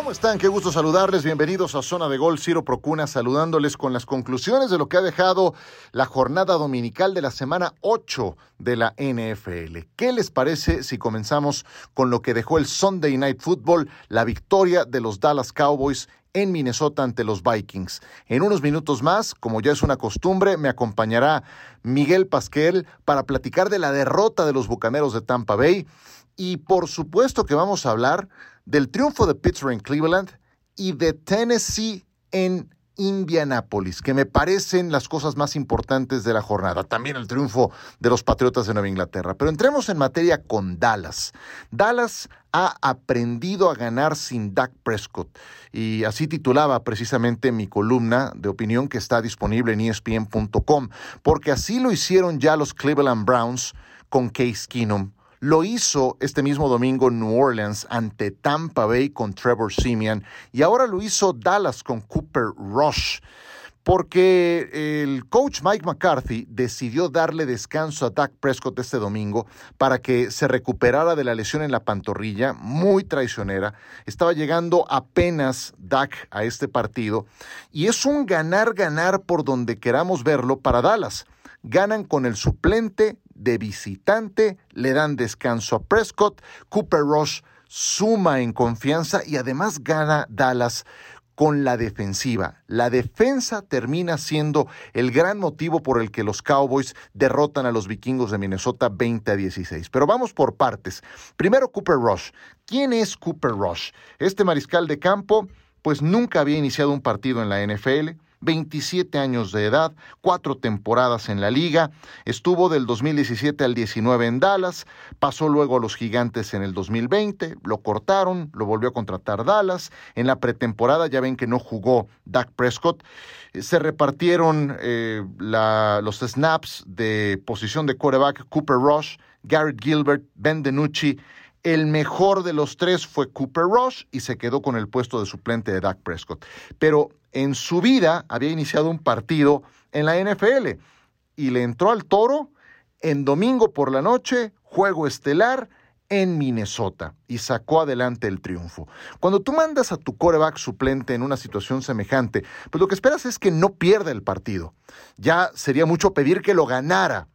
¿Cómo están? Qué gusto saludarles. Bienvenidos a Zona de Gol. Ciro Procuna saludándoles con las conclusiones de lo que ha dejado la jornada dominical de la semana 8 de la NFL. ¿Qué les parece si comenzamos con lo que dejó el Sunday Night Football, la victoria de los Dallas Cowboys en Minnesota ante los Vikings. En unos minutos más, como ya es una costumbre, me acompañará Miguel Pasquel para platicar de la derrota de los Bucaneros de Tampa Bay y por supuesto que vamos a hablar del triunfo de Pittsburgh en Cleveland y de Tennessee en Indianápolis, que me parecen las cosas más importantes de la jornada. También el triunfo de los Patriotas de Nueva Inglaterra. Pero entremos en materia con Dallas. Dallas ha aprendido a ganar sin Dak Prescott. Y así titulaba precisamente mi columna de opinión que está disponible en espn.com, porque así lo hicieron ya los Cleveland Browns con Case Keenum lo hizo este mismo domingo en New Orleans ante Tampa Bay con Trevor Simeon y ahora lo hizo Dallas con Cooper Rush porque el coach Mike McCarthy decidió darle descanso a Dak Prescott este domingo para que se recuperara de la lesión en la pantorrilla, muy traicionera. Estaba llegando apenas Dak a este partido y es un ganar-ganar por donde queramos verlo para Dallas. Ganan con el suplente de visitante, le dan descanso a Prescott, Cooper Rush suma en confianza y además gana Dallas con la defensiva. La defensa termina siendo el gran motivo por el que los Cowboys derrotan a los vikingos de Minnesota 20 a 16. Pero vamos por partes. Primero Cooper Rush. ¿Quién es Cooper Rush? Este mariscal de campo pues nunca había iniciado un partido en la NFL 27 años de edad, cuatro temporadas en la liga, estuvo del 2017 al 19 en Dallas, pasó luego a los Gigantes en el 2020, lo cortaron, lo volvió a contratar Dallas, en la pretemporada ya ven que no jugó Dak Prescott, se repartieron eh, los snaps de posición de quarterback Cooper Rush, Garrett Gilbert, Ben DiNucci, el mejor de los tres fue Cooper Rush y se quedó con el puesto de suplente de Dak Prescott. Pero en su vida había iniciado un partido en la NFL y le entró al toro en domingo por la noche, juego estelar en Minnesota y sacó adelante el triunfo. Cuando tú mandas a tu coreback suplente en una situación semejante, pues lo que esperas es que no pierda el partido. Ya sería mucho pedir que lo ganara.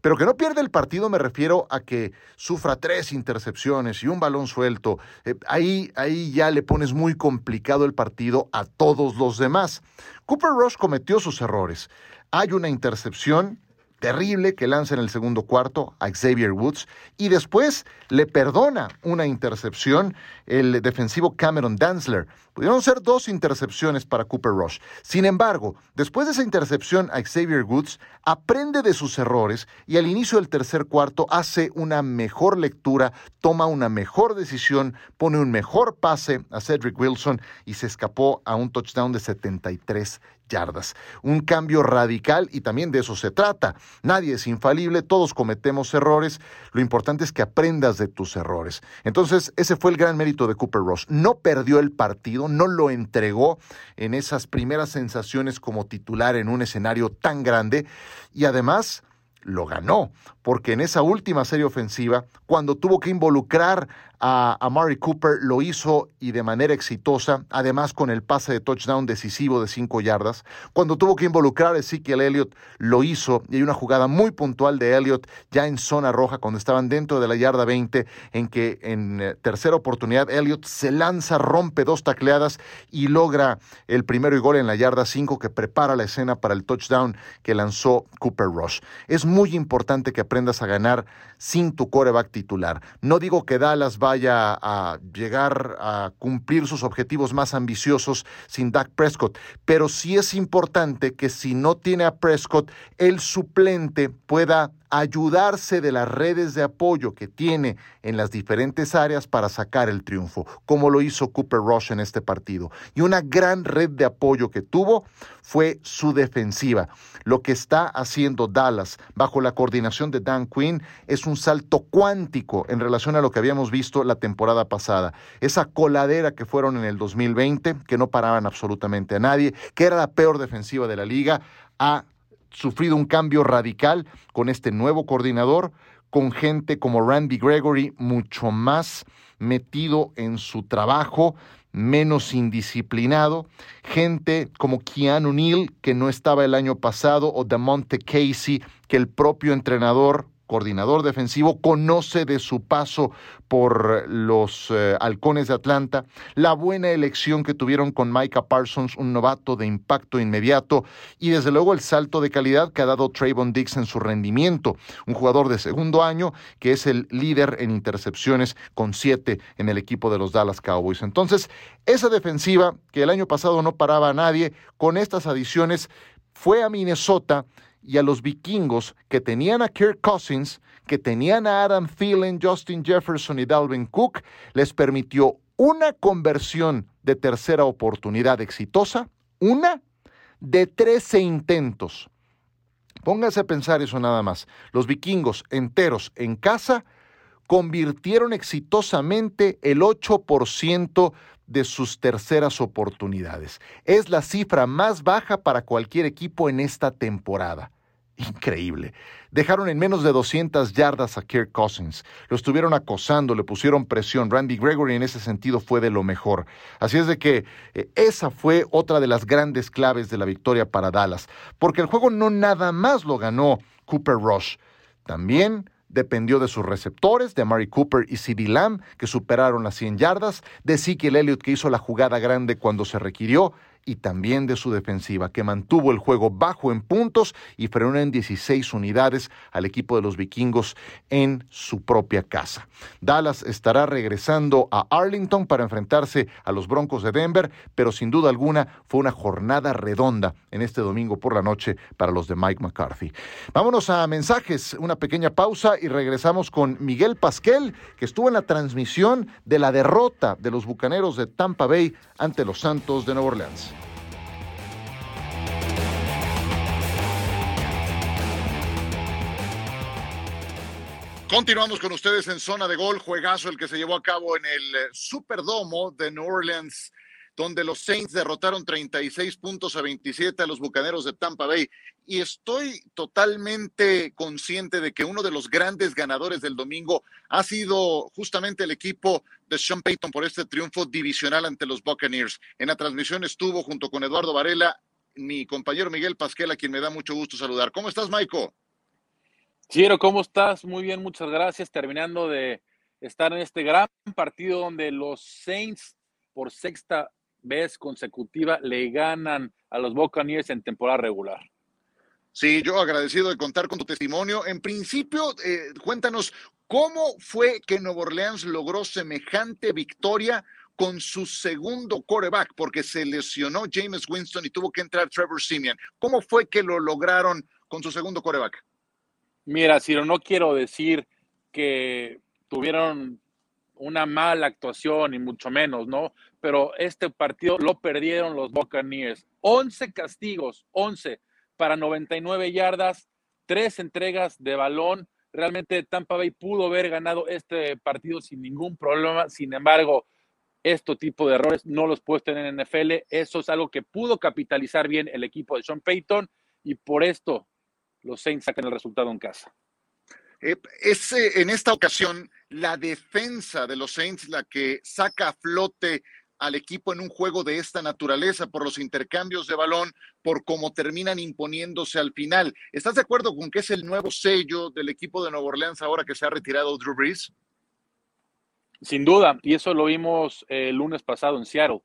Pero que no pierda el partido me refiero a que sufra tres intercepciones y un balón suelto. Eh, ahí, ahí ya le pones muy complicado el partido a todos los demás. Cooper Rush cometió sus errores. Hay una intercepción terrible que lanza en el segundo cuarto a Xavier Woods y después le perdona una intercepción el defensivo Cameron Danzler. Pudieron ser dos intercepciones para Cooper Rush. Sin embargo, después de esa intercepción a Xavier Woods, aprende de sus errores y al inicio del tercer cuarto hace una mejor lectura, toma una mejor decisión, pone un mejor pase a Cedric Wilson y se escapó a un touchdown de 73 yardas. Un cambio radical y también de eso se trata. Nadie es infalible, todos cometemos errores. Lo importante es que aprendas de tus errores. Entonces, ese fue el gran mérito de Cooper Ross. No perdió el partido, no lo entregó en esas primeras sensaciones como titular en un escenario tan grande y además lo ganó, porque en esa última serie ofensiva, cuando tuvo que involucrar a, a Cooper, lo hizo y de manera exitosa, además con el pase de touchdown decisivo de cinco yardas. Cuando tuvo que involucrar a Ezekiel Elliott, lo hizo y hay una jugada muy puntual de Elliott ya en zona roja, cuando estaban dentro de la yarda 20, en que en eh, tercera oportunidad Elliott se lanza, rompe dos tacleadas y logra el primero y gol en la yarda 5 que prepara la escena para el touchdown que lanzó Cooper Rush. Es muy importante que aprendas a ganar sin tu coreback titular. No digo que Dallas vaya a llegar a cumplir sus objetivos más ambiciosos sin Dak Prescott, pero sí es importante que si no tiene a Prescott, el suplente pueda ayudarse de las redes de apoyo que tiene en las diferentes áreas para sacar el triunfo, como lo hizo Cooper Rush en este partido. Y una gran red de apoyo que tuvo fue su defensiva. Lo que está haciendo Dallas bajo la coordinación de Dan Quinn es un salto cuántico en relación a lo que habíamos visto la temporada pasada. Esa coladera que fueron en el 2020, que no paraban absolutamente a nadie, que era la peor defensiva de la liga, ha sufrido un cambio radical con este nuevo coordinador, con gente como Randy Gregory mucho más metido en su trabajo, menos indisciplinado, gente como Keanu Neal, que no estaba el año pasado, o Damonte Casey, que el propio entrenador coordinador defensivo, conoce de su paso por los eh, halcones de Atlanta, la buena elección que tuvieron con Micah Parsons, un novato de impacto inmediato, y desde luego el salto de calidad que ha dado Trayvon Dix en su rendimiento, un jugador de segundo año que es el líder en intercepciones con siete en el equipo de los Dallas Cowboys. Entonces, esa defensiva que el año pasado no paraba a nadie, con estas adiciones fue a Minnesota y a los vikingos que tenían a Kirk Cousins, que tenían a Adam Thielen, Justin Jefferson y Dalvin Cook, les permitió una conversión de tercera oportunidad exitosa, una de 13 intentos. Póngase a pensar eso nada más. Los vikingos enteros en casa convirtieron exitosamente el 8% de sus terceras oportunidades. Es la cifra más baja para cualquier equipo en esta temporada. Increíble. Dejaron en menos de 200 yardas a Kirk Cousins. Lo estuvieron acosando, le pusieron presión. Randy Gregory en ese sentido fue de lo mejor. Así es de que eh, esa fue otra de las grandes claves de la victoria para Dallas. Porque el juego no nada más lo ganó Cooper Rush. También dependió de sus receptores, de Mary Cooper y CD Lamb, que superaron las 100 yardas, de Ezekiel Elliott, que hizo la jugada grande cuando se requirió, y también de su defensiva, que mantuvo el juego bajo en puntos y frenó en 16 unidades al equipo de los vikingos en su propia casa. Dallas estará regresando a Arlington para enfrentarse a los Broncos de Denver, pero sin duda alguna fue una jornada redonda en este domingo por la noche para los de Mike McCarthy. Vámonos a mensajes, una pequeña pausa y regresamos con Miguel Pasquel, que estuvo en la transmisión de la derrota de los Bucaneros de Tampa Bay ante los Santos de Nueva Orleans. Continuamos con ustedes en zona de gol, juegazo el que se llevó a cabo en el eh, Superdomo de New Orleans, donde los Saints derrotaron 36 puntos a 27 a los Bucaneros de Tampa Bay. Y estoy totalmente consciente de que uno de los grandes ganadores del domingo ha sido justamente el equipo de Sean Payton por este triunfo divisional ante los Buccaneers. En la transmisión estuvo junto con Eduardo Varela mi compañero Miguel Pasquel, a quien me da mucho gusto saludar. ¿Cómo estás, Maiko? Chiro, ¿cómo estás? Muy bien, muchas gracias. Terminando de estar en este gran partido donde los Saints por sexta vez consecutiva le ganan a los Buccaneers en temporada regular. Sí, yo agradecido de contar con tu testimonio. En principio, eh, cuéntanos cómo fue que Nuevo Orleans logró semejante victoria con su segundo quarterback, porque se lesionó James Winston y tuvo que entrar Trevor Simeon. ¿Cómo fue que lo lograron con su segundo quarterback? Mira, Ciro, no quiero decir que tuvieron una mala actuación y mucho menos, ¿no? Pero este partido lo perdieron los Buccaneers. 11 castigos, 11 para 99 yardas, tres entregas de balón. Realmente Tampa Bay pudo haber ganado este partido sin ningún problema. Sin embargo, este tipo de errores no los puede tener en NFL. Eso es algo que pudo capitalizar bien el equipo de Sean Payton y por esto los Saints sacan el resultado en casa. Eh, es en esta ocasión la defensa de los Saints la que saca a flote al equipo en un juego de esta naturaleza por los intercambios de balón, por cómo terminan imponiéndose al final. ¿Estás de acuerdo con que es el nuevo sello del equipo de Nueva Orleans ahora que se ha retirado Drew Brees? Sin duda, y eso lo vimos el lunes pasado en Seattle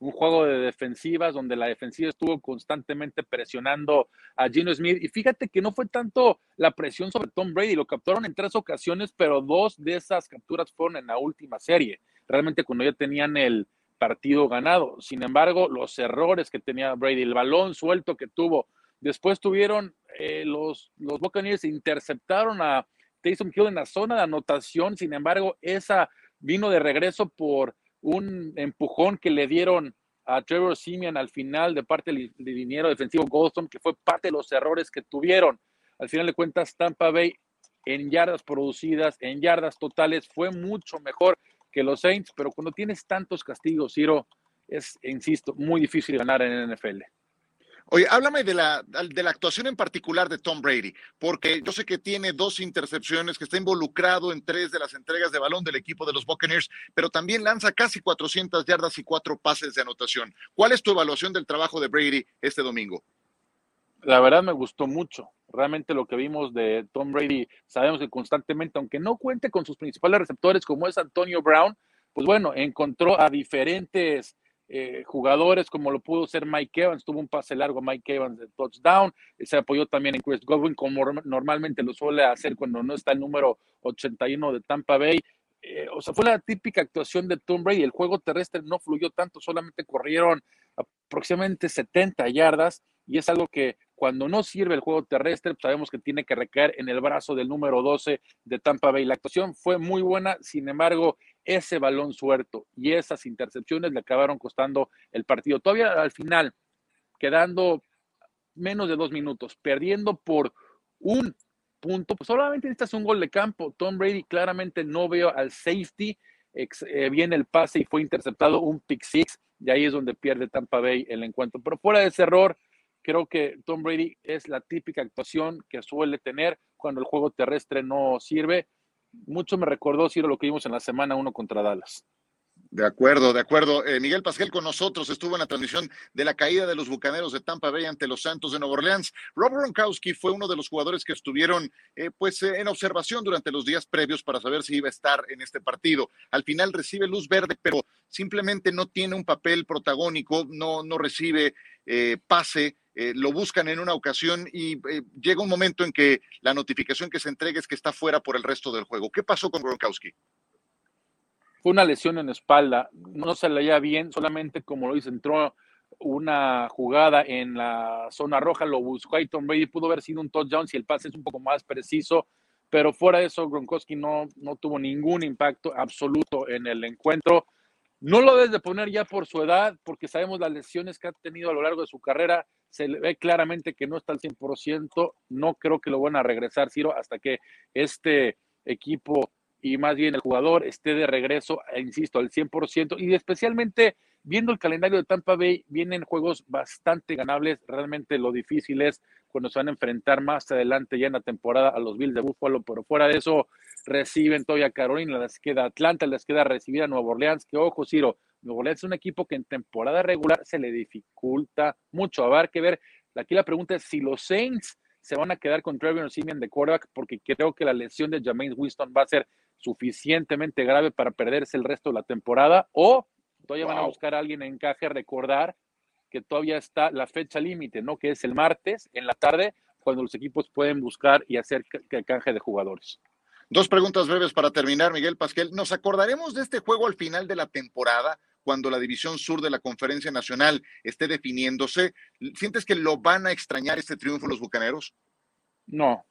un juego de defensivas donde la defensiva estuvo constantemente presionando a Gino Smith. Y fíjate que no fue tanto la presión sobre Tom Brady, lo capturaron en tres ocasiones, pero dos de esas capturas fueron en la última serie, realmente cuando ya tenían el partido ganado. Sin embargo, los errores que tenía Brady, el balón suelto que tuvo, después tuvieron eh, los, los Buccaneers interceptaron a Taysom Hill en la zona de anotación, sin embargo, esa vino de regreso por un empujón que le dieron a Trevor Simeon al final de parte del dinero defensivo Goldstone, que fue parte de los errores que tuvieron. Al final de cuentas, Tampa Bay en yardas producidas, en yardas totales, fue mucho mejor que los Saints, pero cuando tienes tantos castigos, Ciro, es, insisto, muy difícil ganar en el NFL. Oye, háblame de la, de la actuación en particular de Tom Brady, porque yo sé que tiene dos intercepciones, que está involucrado en tres de las entregas de balón del equipo de los Buccaneers, pero también lanza casi 400 yardas y cuatro pases de anotación. ¿Cuál es tu evaluación del trabajo de Brady este domingo? La verdad me gustó mucho. Realmente lo que vimos de Tom Brady, sabemos que constantemente, aunque no cuente con sus principales receptores como es Antonio Brown, pues bueno, encontró a diferentes eh, jugadores como lo pudo ser Mike Evans, tuvo un pase largo Mike Evans de touchdown, se apoyó también en Chris Godwin como normalmente lo suele hacer cuando no está el número 81 de Tampa Bay. Eh, o sea, fue la típica actuación de Tom Brady. El juego terrestre no fluyó tanto, solamente corrieron aproximadamente 70 yardas y es algo que cuando no sirve el juego terrestre, pues sabemos que tiene que recaer en el brazo del número 12 de Tampa Bay. La actuación fue muy buena, sin embargo, ese balón suelto y esas intercepciones le acabaron costando el partido. Todavía al final, quedando menos de dos minutos, perdiendo por un punto, pues solamente necesitas un gol de campo. Tom Brady claramente no veo al safety, eh, viene el pase y fue interceptado un pick six, y ahí es donde pierde Tampa Bay el encuentro. Pero fuera de ese error, Creo que Tom Brady es la típica actuación que suele tener cuando el juego terrestre no sirve. Mucho me recordó, Ciro, lo que vimos en la semana uno contra Dallas. De acuerdo, de acuerdo. Eh, Miguel Pasquel con nosotros estuvo en la transmisión de la caída de los Bucaneros de Tampa Bay ante los Santos de Nueva Orleans. Rob Gronkowski fue uno de los jugadores que estuvieron eh, pues eh, en observación durante los días previos para saber si iba a estar en este partido. Al final recibe luz verde, pero simplemente no tiene un papel protagónico, no, no recibe pase. Lo buscan en una ocasión y llega un momento en que la notificación que se entrega es que está fuera por el resto del juego. ¿Qué pasó con Gronkowski? Fue una lesión en espalda, no se leía bien, solamente como lo dice, entró una jugada en la zona roja, lo buscó y Tom Brady, pudo haber sido un touchdown si el pase es un poco más preciso, pero fuera de eso, Gronkowski no, no tuvo ningún impacto absoluto en el encuentro. No lo debes de poner ya por su edad, porque sabemos las lesiones que ha tenido a lo largo de su carrera. Se le ve claramente que no está al 100%. No creo que lo van a regresar, Ciro, hasta que este equipo y más bien el jugador esté de regreso, eh, insisto, al 100%. Y especialmente viendo el calendario de Tampa Bay, vienen juegos bastante ganables. Realmente lo difícil es cuando se van a enfrentar más adelante ya en la temporada a los Bills de Buffalo, pero fuera de eso reciben todavía Carolina, les queda Atlanta, les queda recibir a Nueva Orleans, que ojo, Ciro, Nueva Orleans es un equipo que en temporada regular se le dificulta mucho. A ver que ver, aquí la pregunta es si los Saints se van a quedar con Trevor Simeon de quarterback, porque creo que la lesión de James Winston va a ser suficientemente grave para perderse el resto de la temporada o todavía van a buscar a alguien en encaje, recordar que todavía está la fecha límite, ¿no? Que es el martes en la tarde, cuando los equipos pueden buscar y hacer canje de jugadores. Dos preguntas breves para terminar, Miguel Pasquel. ¿Nos acordaremos de este juego al final de la temporada, cuando la división sur de la Conferencia Nacional esté definiéndose? ¿Sientes que lo van a extrañar este triunfo los Bucaneros? No,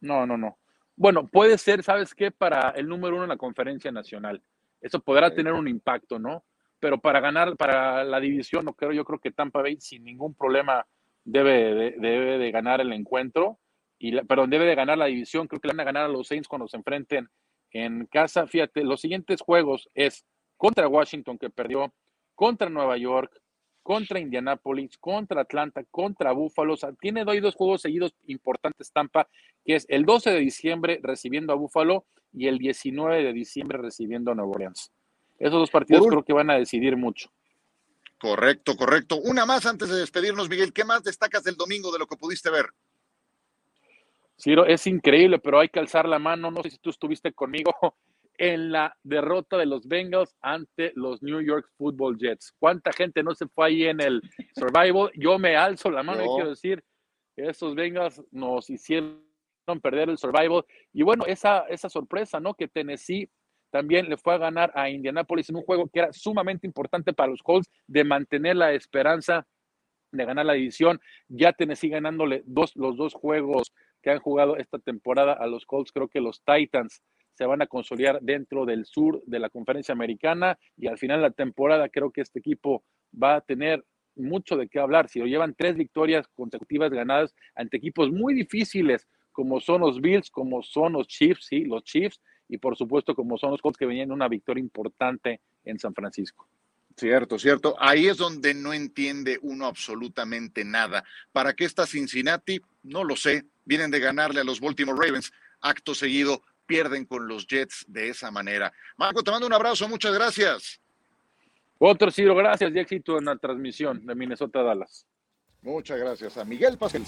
no, no, no. Bueno, puede ser, ¿sabes qué? Para el número uno en la conferencia nacional. Eso podrá tener un impacto, ¿no? Pero para ganar, para la división, no creo, yo creo que Tampa Bay sin ningún problema debe de, debe de ganar el encuentro, y perdón, debe de ganar la división. Creo que le van a ganar a los Saints cuando se enfrenten en casa. Fíjate, los siguientes juegos es contra Washington, que perdió, contra Nueva York, contra Indianapolis, contra Atlanta, contra Buffalo. O sea, tiene dos juegos seguidos importantes Tampa, que es el 12 de diciembre recibiendo a Buffalo y el 19 de diciembre recibiendo a Nueva Orleans. Esos dos partidos creo que van a decidir mucho. Correcto, correcto. Una más antes de despedirnos, Miguel. ¿Qué más destacas del domingo de lo que pudiste ver? Ciro, es increíble, pero hay que alzar la mano. No sé si tú estuviste conmigo en la derrota de los Bengals ante los New York Football Jets. ¿Cuánta gente no se fue ahí en el survival? Yo me alzo la mano y quiero decir, esos Bengals nos hicieron perder el survival. Y bueno, esa, esa sorpresa, ¿no? Que Tennessee también le fue a ganar a Indianapolis en un juego que era sumamente importante para los Colts de mantener la esperanza de ganar la división. Ya Tennessee ganándole dos, los dos juegos que han jugado esta temporada a los Colts. Creo que los Titans se van a consolidar dentro del sur de la conferencia americana y al final de la temporada creo que este equipo va a tener mucho de qué hablar. Si lo llevan tres victorias consecutivas ganadas ante equipos muy difíciles como son los Bills, como son los Chiefs, sí, los Chiefs, y por supuesto como son los Colts que venían una victoria importante en San Francisco. Cierto, cierto. Ahí es donde no entiende uno absolutamente nada. ¿Para qué está Cincinnati? No lo sé. Vienen de ganarle a los Baltimore Ravens. Acto seguido pierden con los Jets de esa manera. Marco, te mando un abrazo. Muchas gracias. Otro Ciro, gracias y éxito en la transmisión de Minnesota Dallas. Muchas gracias a Miguel Pascal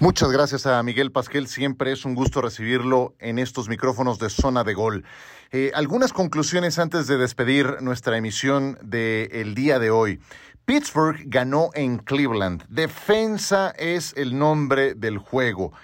Muchas gracias a Miguel Pasquel. Siempre es un gusto recibirlo en estos micrófonos de zona de gol. Eh, algunas conclusiones antes de despedir nuestra emisión del día de hoy. Pittsburgh ganó en Cleveland. Defensa es el nombre del juego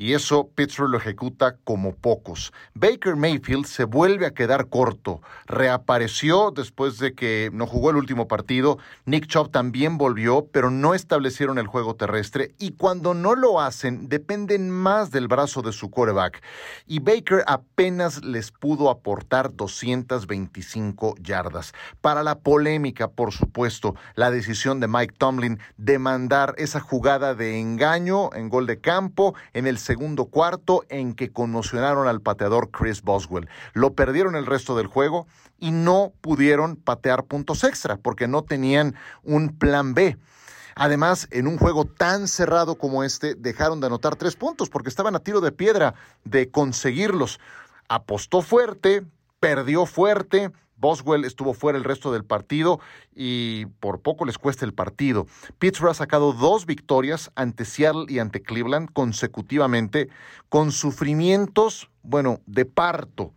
y eso Pittsburgh lo ejecuta como pocos. Baker Mayfield se vuelve a quedar corto, reapareció después de que no jugó el último partido, Nick Chubb también volvió, pero no establecieron el juego terrestre y cuando no lo hacen dependen más del brazo de su quarterback y Baker apenas les pudo aportar 225 yardas. Para la polémica, por supuesto, la decisión de Mike Tomlin de mandar esa jugada de engaño en gol de campo en el segundo cuarto en que conmocionaron al pateador Chris Boswell. Lo perdieron el resto del juego y no pudieron patear puntos extra porque no tenían un plan B. Además, en un juego tan cerrado como este, dejaron de anotar tres puntos porque estaban a tiro de piedra de conseguirlos. Apostó fuerte, perdió fuerte, Boswell estuvo fuera el resto del partido y por poco les cuesta el partido. Pittsburgh ha sacado dos victorias ante Seattle y ante Cleveland consecutivamente con sufrimientos, bueno, de parto.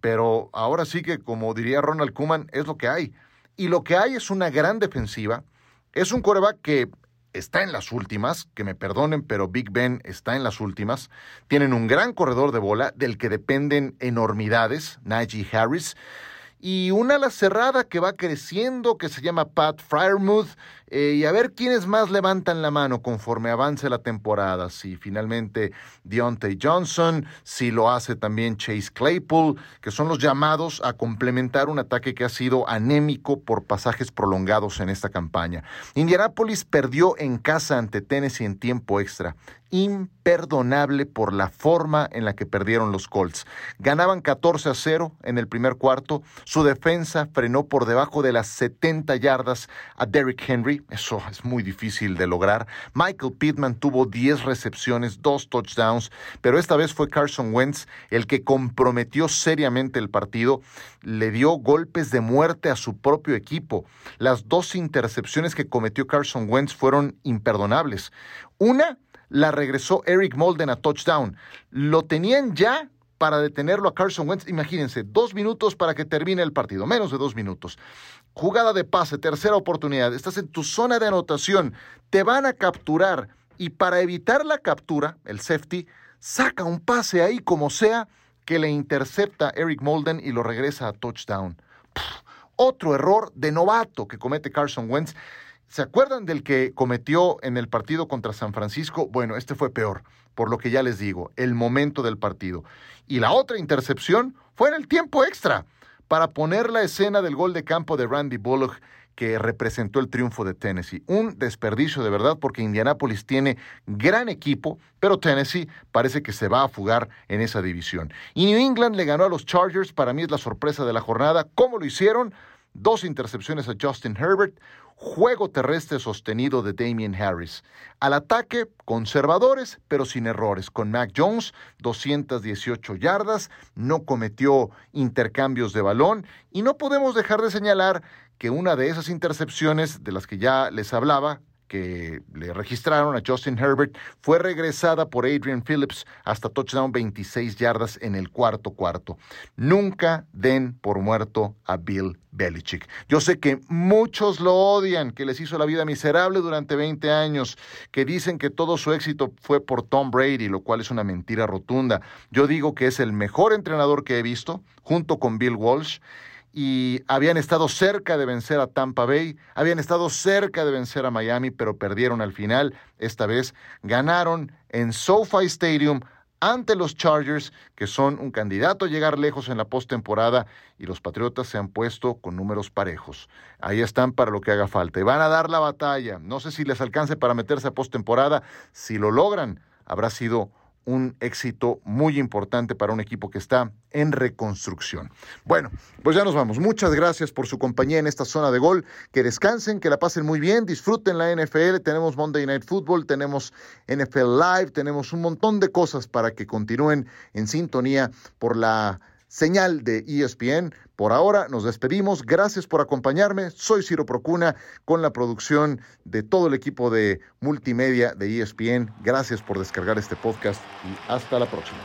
Pero ahora sí que, como diría Ronald Kuman, es lo que hay. Y lo que hay es una gran defensiva. Es un coreback que está en las últimas, que me perdonen, pero Big Ben está en las últimas. Tienen un gran corredor de bola del que dependen enormidades, Najee Harris y una ala cerrada que va creciendo, que se llama Pat Fryermuth, eh, y a ver quiénes más levantan la mano conforme avance la temporada. Si finalmente Deontay Johnson, si lo hace también Chase Claypool, que son los llamados a complementar un ataque que ha sido anémico por pasajes prolongados en esta campaña. Indianapolis perdió en casa ante Tennessee en tiempo extra imperdonable por la forma en la que perdieron los Colts. Ganaban 14 a 0 en el primer cuarto, su defensa frenó por debajo de las 70 yardas a Derrick Henry, eso es muy difícil de lograr. Michael Pittman tuvo 10 recepciones, dos touchdowns, pero esta vez fue Carson Wentz el que comprometió seriamente el partido, le dio golpes de muerte a su propio equipo. Las dos intercepciones que cometió Carson Wentz fueron imperdonables. Una la regresó Eric Molden a touchdown. Lo tenían ya para detenerlo a Carson Wentz. Imagínense, dos minutos para que termine el partido, menos de dos minutos. Jugada de pase, tercera oportunidad. Estás en tu zona de anotación, te van a capturar y para evitar la captura, el safety saca un pase ahí como sea que le intercepta Eric Molden y lo regresa a touchdown. otro error de novato que comete Carson Wentz. ¿Se acuerdan del que cometió en el partido contra San Francisco? Bueno, este fue peor, por lo que ya les digo, el momento del partido. Y la otra intercepción fue en el tiempo extra, para poner la escena del gol de campo de Randy Bullock que representó el triunfo de Tennessee. Un desperdicio de verdad porque Indianapolis tiene gran equipo, pero Tennessee parece que se va a fugar en esa división. Y New England le ganó a los Chargers, para mí es la sorpresa de la jornada. ¿Cómo lo hicieron? Dos intercepciones a Justin Herbert, Juego terrestre sostenido de Damien Harris. Al ataque, conservadores, pero sin errores. Con Mac Jones, 218 yardas, no cometió intercambios de balón y no podemos dejar de señalar que una de esas intercepciones de las que ya les hablaba, que le registraron a Justin Herbert fue regresada por Adrian Phillips hasta touchdown 26 yardas en el cuarto cuarto. Nunca den por muerto a Bill Belichick. Yo sé que muchos lo odian, que les hizo la vida miserable durante 20 años, que dicen que todo su éxito fue por Tom Brady, lo cual es una mentira rotunda. Yo digo que es el mejor entrenador que he visto, junto con Bill Walsh y habían estado cerca de vencer a Tampa Bay, habían estado cerca de vencer a Miami, pero perdieron al final. Esta vez ganaron en SoFi Stadium ante los Chargers, que son un candidato a llegar lejos en la postemporada, y los Patriotas se han puesto con números parejos. Ahí están para lo que haga falta. Y van a dar la batalla. No sé si les alcance para meterse a postemporada. Si lo logran, habrá sido un éxito muy importante para un equipo que está en reconstrucción. Bueno, pues ya nos vamos. Muchas gracias por su compañía en esta zona de gol. Que descansen, que la pasen muy bien, disfruten la NFL. Tenemos Monday Night Football, tenemos NFL Live, tenemos un montón de cosas para que continúen en sintonía por la señal de ESPN. Por ahora nos despedimos. Gracias por acompañarme. Soy Ciro Procuna con la producción de todo el equipo de multimedia de ESPN. Gracias por descargar este podcast y hasta la próxima.